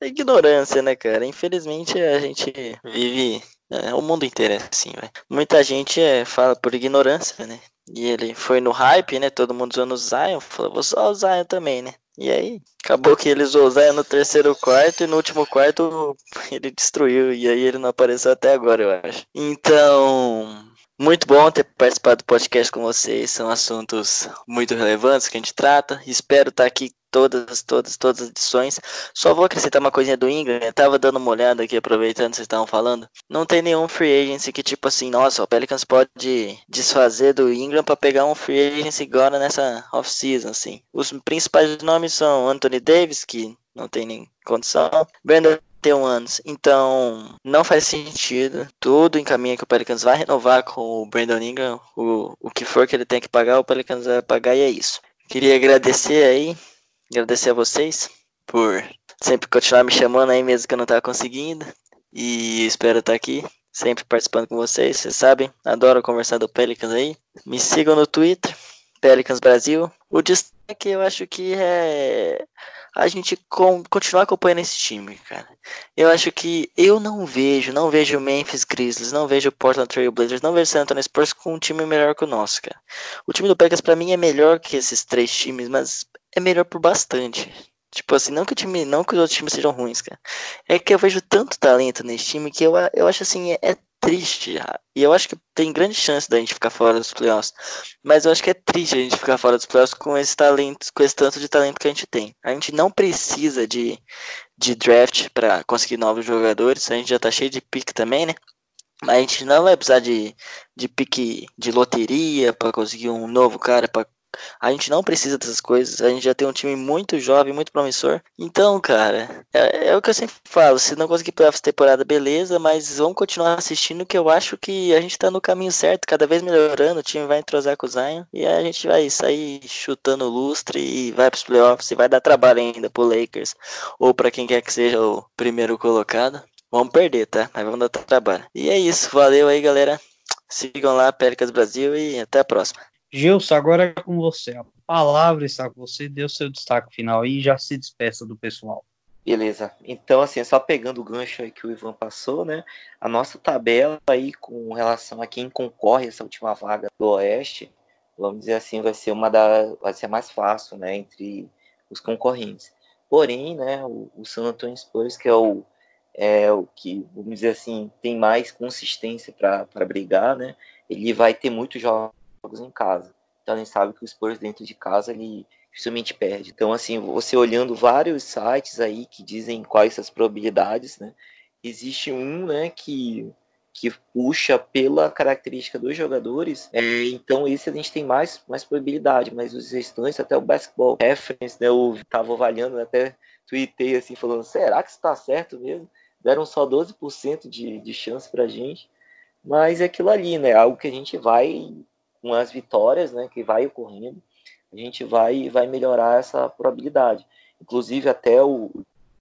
é ignorância, né, cara? Infelizmente a gente vive. É, o mundo inteiro é assim, velho. Muita gente é, fala por ignorância, né? E ele foi no hype, né? Todo mundo usando o Zion, falou, vou só o Zion também, né? E aí, acabou que eles usaram no terceiro quarto e no último quarto ele destruiu. E aí ele não apareceu até agora, eu acho. Então, muito bom ter participado do podcast com vocês. São assuntos muito relevantes que a gente trata. Espero estar aqui todas, todas, todas as edições. Só vou acrescentar uma coisinha do Ingram. Eu tava dando uma olhada aqui, aproveitando que vocês estavam falando. Não tem nenhum free agency que, tipo assim, nossa, o Pelicans pode desfazer do Ingram para pegar um free agency agora nessa off-season, assim. Os principais nomes são Anthony Davis, que não tem nem condição. Brandon 31 anos. Então, não faz sentido. Tudo encaminha que o Pelicans vai renovar com o Brandon Ingram. O, o que for que ele tem que pagar, o Pelicans vai pagar e é isso. Queria agradecer aí, agradecer a vocês por sempre continuar me chamando aí, mesmo que eu não tava conseguindo. E espero estar aqui, sempre participando com vocês. Vocês sabem, adoro conversar do Pelicans aí. Me sigam no Twitter, Pelicans Brasil. O destaque eu acho que é a gente com, continuar acompanhando esse time, cara. Eu acho que eu não vejo, não vejo o Memphis Grizzlies, não vejo o Portland Trail Blazers, não vejo o San Antonio Spurs com um time melhor que o nosso, cara. O time do Pelicans para mim é melhor que esses três times, mas é melhor por bastante. Tipo assim, não que o time, não que os outros times sejam ruins, cara. É que eu vejo tanto talento nesse time que eu, eu acho assim, é, é triste. E eu acho que tem grande chance da gente ficar fora dos playoffs. Mas eu acho que é triste a gente ficar fora dos playoffs com esse talento, com esse tanto de talento que a gente tem. A gente não precisa de, de draft para conseguir novos jogadores. A gente já tá cheio de pique também, né? Mas a gente não vai precisar de, de pique de loteria para conseguir um novo cara para a gente não precisa dessas coisas. A gente já tem um time muito jovem, muito promissor. Então, cara, é, é o que eu sempre falo. Se não conseguir playoffs temporada, beleza, mas vamos continuar assistindo que eu acho que a gente tá no caminho certo, cada vez melhorando. O time vai entrosar com o Zion e a gente vai sair chutando lustre e vai pros playoffs e vai dar trabalho ainda pro Lakers ou para quem quer que seja o primeiro colocado. Vamos perder, tá? Mas vamos dar trabalho. E é isso. Valeu aí, galera. Sigam lá, Pelicas Brasil e até a próxima. Gilson, agora é com você. A palavra está com você, dê o seu destaque final e já se despeça do pessoal. Beleza. Então, assim, só pegando o gancho aí que o Ivan passou, né? A nossa tabela aí com relação a quem concorre essa última vaga do Oeste, vamos dizer assim, vai ser uma da. vai ser mais fácil, né? Entre os concorrentes. Porém, né, o, o San Antonio Spurs, que é o, é o que, vamos dizer assim, tem mais consistência para brigar, né? Ele vai ter muitos jogos jogos em casa. Então a gente sabe que o Spurs dentro de casa ele dificilmente perde. Então assim, você olhando vários sites aí que dizem quais as probabilidades, né? Existe um, né, que que puxa pela característica dos jogadores, é, então esse a gente tem mais, mais probabilidade, mas os restantes, até o basketball reference, né, eu tava avaliando, até tuitei assim, falando, será que está certo mesmo? Deram só 12% de, de chance pra gente, mas é aquilo ali, né, algo que a gente vai com as vitórias né, que vai ocorrendo, a gente vai, vai melhorar essa probabilidade. Inclusive, até o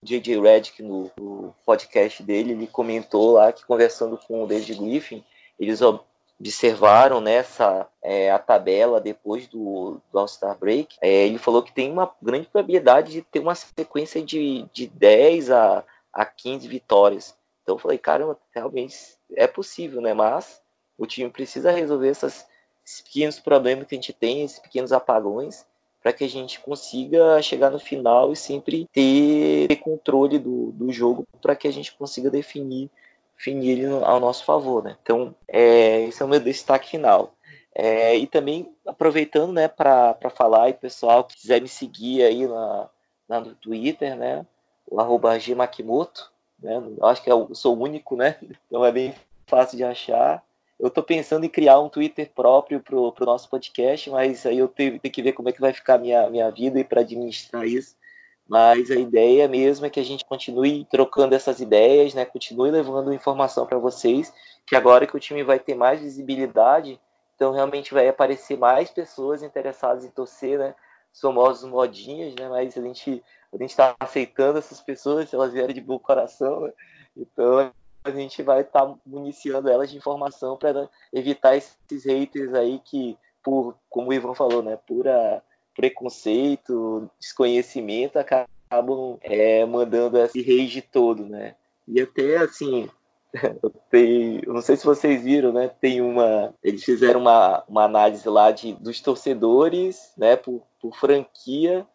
J.J. Redick, no, no, podcast dele, ele comentou lá que, conversando com o David Griffin, eles observaram nessa é, a tabela depois do, do All-Star Break. É, ele falou que tem uma grande probabilidade de ter uma sequência de, de 10 a, a 15 vitórias. Então eu falei, caramba, realmente é possível, né? Mas o time precisa resolver essas esses pequenos problemas que a gente tem, esses pequenos apagões, para que a gente consiga chegar no final e sempre ter, ter controle do, do jogo, para que a gente consiga definir, definir ele ao nosso favor. Né? Então, é, esse é o meu destaque final. É, e também aproveitando né, para falar, e pessoal que quiser me seguir aí na, na, no Twitter, né, o arroba Gmakimoto, né, acho que eu sou o único, né, então é bem fácil de achar. Eu estou pensando em criar um Twitter próprio para o nosso podcast, mas aí eu tenho, tenho, que ver como é que vai ficar a minha, minha vida e para administrar isso. Mas a ideia mesmo é que a gente continue trocando essas ideias, né? Continue levando informação para vocês, que agora que o time vai ter mais visibilidade, então realmente vai aparecer mais pessoas interessadas em torcer, né? Famosos modinhas, né? Mas a gente a gente está aceitando essas pessoas, se elas vierem de bom coração, né? Então a gente vai estar tá municiando elas de informação para evitar esses haters aí que, por, como o Ivan falou, né, pura preconceito, desconhecimento, acabam é, mandando esse rage todo, né? E até assim, tem, não sei se vocês viram, né? Tem uma. Eles fizeram uma, uma análise lá de, dos torcedores, né? Por, por franquia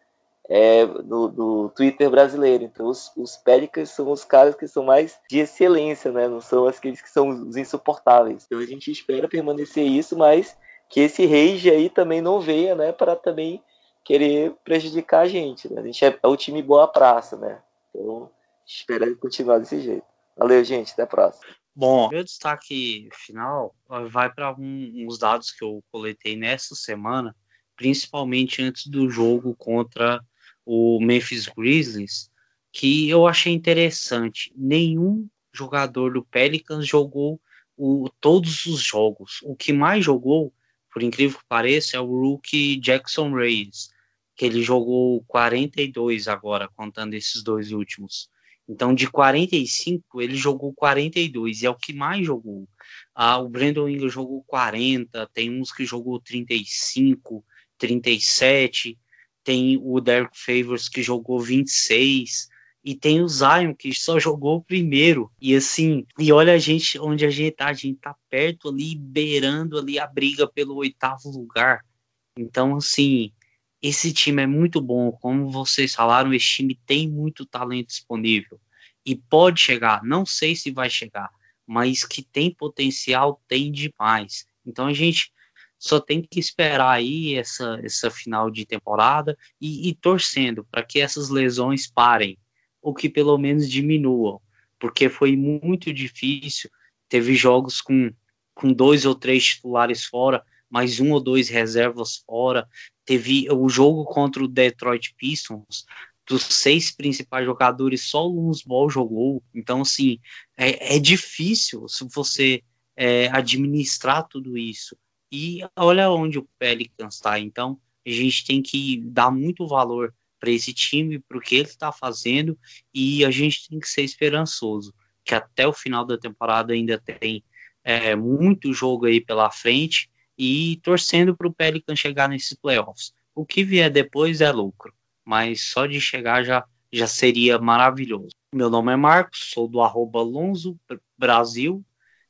é, do, do Twitter brasileiro. Então, os, os são os caras que são mais de excelência, né? Não são aqueles que são os insuportáveis. Então, a gente espera permanecer isso, mas que esse rage aí também não venha, né? Para também querer prejudicar a gente. Né? A gente é, é o time boa praça, né? Então, espera continuar desse jeito. Valeu, gente. Até a próxima. Bom, meu destaque final vai para alguns dados que eu coletei nessa semana, principalmente antes do jogo contra o Memphis Grizzlies, que eu achei interessante. Nenhum jogador do Pelicans jogou o, todos os jogos. O que mais jogou, por incrível que pareça, é o rookie Jackson Reyes, que ele jogou 42 agora, contando esses dois últimos. Então, de 45, ele jogou 42, e é o que mais jogou. Ah, o Brandon Ingram jogou 40, tem uns que jogou 35, 37, tem o Derek Favors que jogou 26, e tem o Zion que só jogou o primeiro. E assim, e olha a gente onde a gente tá, a gente tá perto ali, beirando ali a briga pelo oitavo lugar. Então, assim, esse time é muito bom, como vocês falaram, esse time tem muito talento disponível e pode chegar. Não sei se vai chegar, mas que tem potencial, tem demais. Então a gente só tem que esperar aí essa, essa final de temporada e, e torcendo para que essas lesões parem, ou que pelo menos diminuam, porque foi muito difícil. Teve jogos com, com dois ou três titulares fora, mais um ou dois reservas fora. Teve o jogo contra o Detroit Pistons, dos seis principais jogadores, só o Luns Ball jogou. Então, assim, é, é difícil se você é, administrar tudo isso. E olha onde o Pelicans está. Então, a gente tem que dar muito valor para esse time, para o que ele está fazendo, e a gente tem que ser esperançoso, que até o final da temporada ainda tem é, muito jogo aí pela frente, e torcendo para o Pelican chegar nesses playoffs. O que vier depois é lucro, mas só de chegar já, já seria maravilhoso. Meu nome é Marcos, sou do arroba Lonzo Brasil,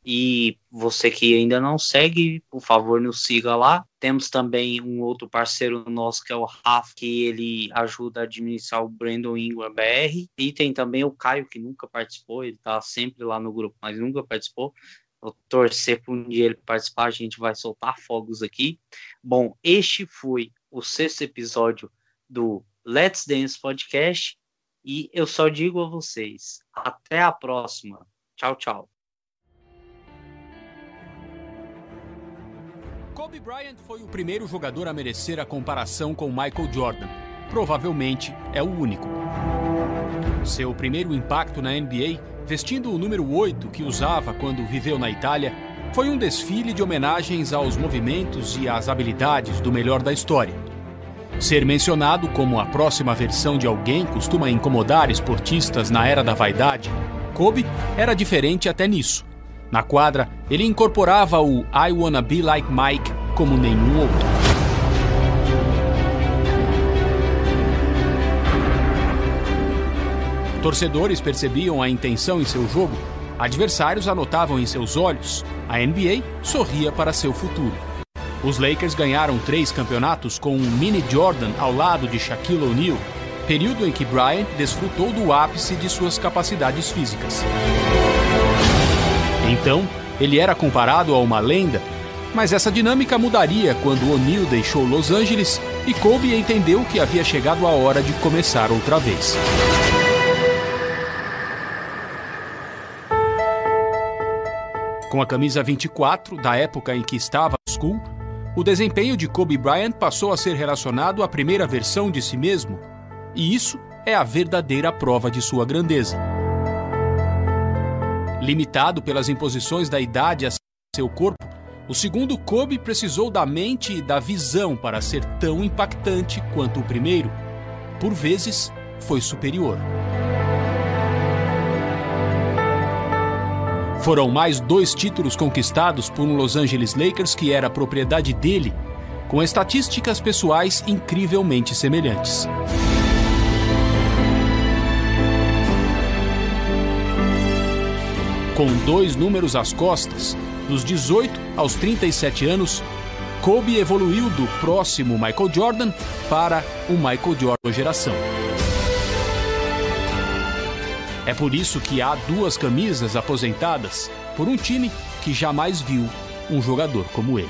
e você que ainda não segue, por favor, nos siga lá. Temos também um outro parceiro nosso que é o Raf, que ele ajuda a administrar o Brandon Ingram BR. E tem também o Caio, que nunca participou, ele está sempre lá no grupo, mas nunca participou. Vou torcer para um dia ele participar, a gente vai soltar fogos aqui. Bom, este foi o sexto episódio do Let's Dance Podcast e eu só digo a vocês, até a próxima. Tchau, tchau. Kobe Bryant foi o primeiro jogador a merecer a comparação com Michael Jordan. Provavelmente é o único. Seu primeiro impacto na NBA vestindo o número 8 que usava quando viveu na Itália, foi um desfile de homenagens aos movimentos e às habilidades do melhor da história. Ser mencionado como a próxima versão de alguém costuma incomodar esportistas na era da vaidade, Kobe era diferente até nisso. Na quadra, ele incorporava o I Wanna Be Like Mike como nenhum outro. Torcedores percebiam a intenção em seu jogo, adversários anotavam em seus olhos, a NBA sorria para seu futuro. Os Lakers ganharam três campeonatos com um mini Jordan ao lado de Shaquille O'Neal, período em que Bryant desfrutou do ápice de suas capacidades físicas. Então, ele era comparado a uma lenda, mas essa dinâmica mudaria quando O'Neal deixou Los Angeles e Kobe entendeu que havia chegado a hora de começar outra vez. Com a camisa 24, da época em que estava no school, o desempenho de Kobe Bryant passou a ser relacionado à primeira versão de si mesmo, e isso é a verdadeira prova de sua grandeza. Limitado pelas imposições da idade a seu corpo, o segundo Kobe precisou da mente e da visão para ser tão impactante quanto o primeiro. Por vezes, foi superior. Foram mais dois títulos conquistados por um Los Angeles Lakers que era propriedade dele, com estatísticas pessoais incrivelmente semelhantes. Com dois números às costas, dos 18 aos 37 anos, Kobe evoluiu do próximo Michael Jordan para o Michael Jordan geração. É por isso que há duas camisas aposentadas por um time que jamais viu um jogador como ele.